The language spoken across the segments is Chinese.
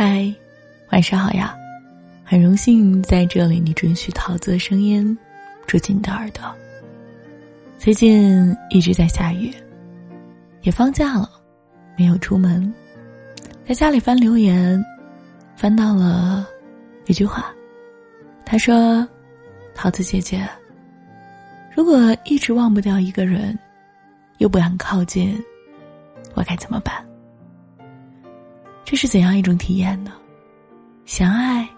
嗨，晚上好呀！很荣幸在这里，你准许桃子的声音住进你的耳朵。最近一直在下雨，也放假了，没有出门，在家里翻留言，翻到了一句话，他说：“桃子姐姐，如果一直忘不掉一个人，又不敢靠近，我该怎么办？”这是怎样一种体验呢？想爱，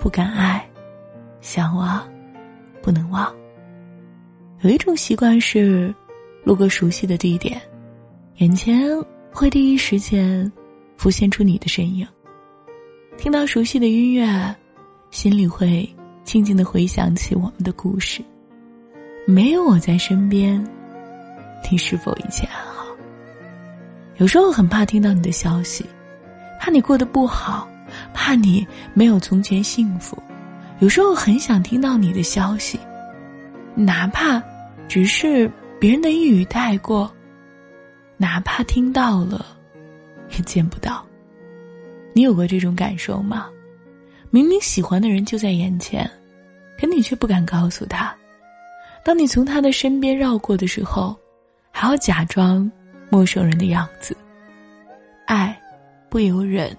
不敢爱；想忘，不能忘。有一种习惯是，路过熟悉的地点，眼前会第一时间浮现出你的身影；听到熟悉的音乐，心里会静静的回想起我们的故事。没有我在身边，你是否一切安好？有时候很怕听到你的消息。怕你过得不好，怕你没有从前幸福，有时候很想听到你的消息，哪怕只是别人的一语带过，哪怕听到了，也见不到。你有过这种感受吗？明明喜欢的人就在眼前，可你却不敢告诉他。当你从他的身边绕过的时候，还要假装陌生人的样子，不由人，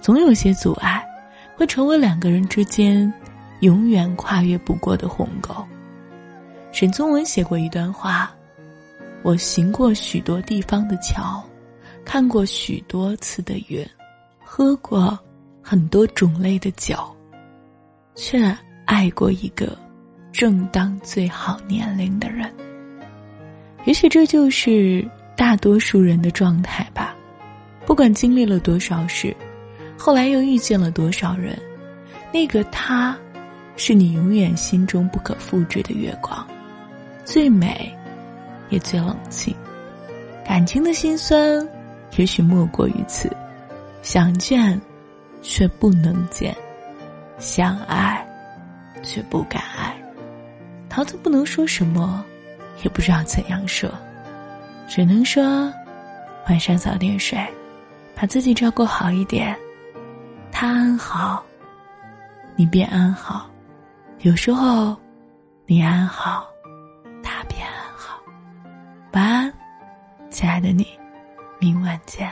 总有些阻碍，会成为两个人之间永远跨越不过的鸿沟。沈从文写过一段话：“我行过许多地方的桥，看过许多次的云，喝过很多种类的酒，却爱过一个正当最好年龄的人。也许这就是大多数人的状态吧。”不管经历了多少事，后来又遇见了多少人，那个他，是你永远心中不可复制的月光，最美，也最冷清。感情的辛酸，也许莫过于此：想见，却不能见；想爱，却不敢爱。桃子不能说什么，也不知道怎样说，只能说，晚上早点睡。把自己照顾好一点，他安好，你便安好；有时候，你安好，他便安好。晚安，亲爱的你，明晚见。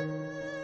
うん。